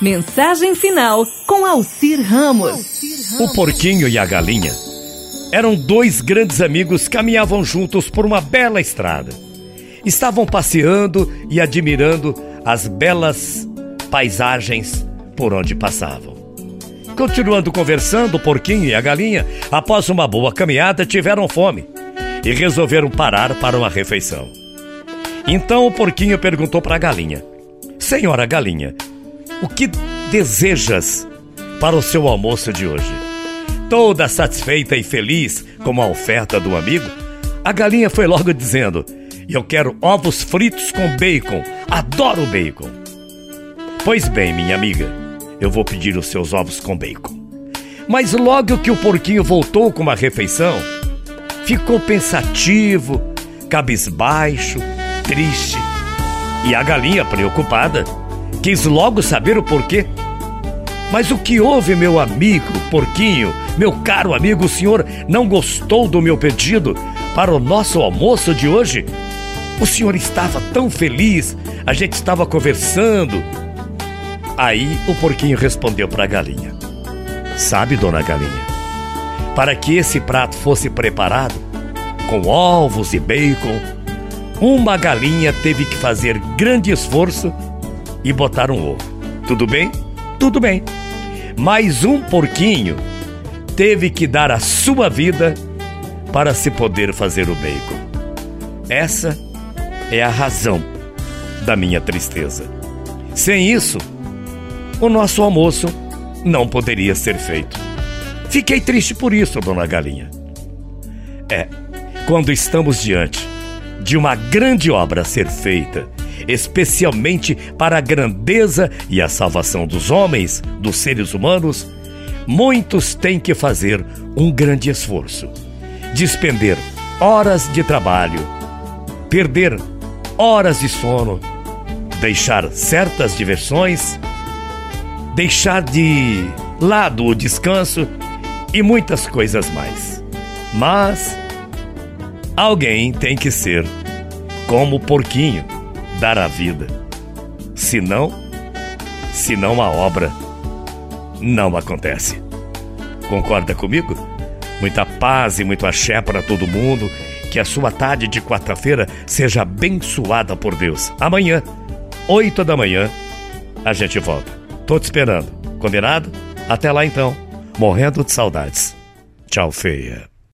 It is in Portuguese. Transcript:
Mensagem final com Alcir Ramos. O porquinho e a galinha eram dois grandes amigos que caminhavam juntos por uma bela estrada. Estavam passeando e admirando as belas paisagens por onde passavam. Continuando conversando, o porquinho e a galinha, após uma boa caminhada, tiveram fome e resolveram parar para uma refeição. Então o porquinho perguntou para a galinha: Senhora galinha, o que desejas para o seu almoço de hoje? Toda satisfeita e feliz com a oferta do amigo, a galinha foi logo dizendo: Eu quero ovos fritos com bacon. Adoro bacon. Pois bem, minha amiga, eu vou pedir os seus ovos com bacon. Mas logo que o porquinho voltou com uma refeição, ficou pensativo, cabisbaixo, triste. E a galinha, preocupada, quis logo saber o porquê. Mas o que houve, meu amigo porquinho, meu caro amigo, o senhor não gostou do meu pedido para o nosso almoço de hoje? O senhor estava tão feliz, a gente estava conversando. Aí o porquinho respondeu para a galinha: Sabe, dona galinha, para que esse prato fosse preparado com ovos e bacon, uma galinha teve que fazer grande esforço e botar um ovo. Tudo bem? Tudo bem. Mas um porquinho teve que dar a sua vida para se poder fazer o bacon. Essa é a razão da minha tristeza. Sem isso, o nosso almoço não poderia ser feito. Fiquei triste por isso, dona Galinha. É, quando estamos diante de uma grande obra a ser feita, especialmente para a grandeza e a salvação dos homens, dos seres humanos, muitos têm que fazer um grande esforço, despender horas de trabalho, perder horas de sono, deixar certas diversões, deixar de lado o descanso e muitas coisas mais. Mas alguém tem que ser como o porquinho, dar a vida. Senão, senão a obra não acontece. Concorda comigo? Muita paz e muito axé para todo mundo. Que a sua tarde de quarta-feira seja abençoada por Deus. Amanhã, oito da manhã, a gente volta. Tô te esperando. Combinado? Até lá então. Morrendo de saudades. Tchau, feia.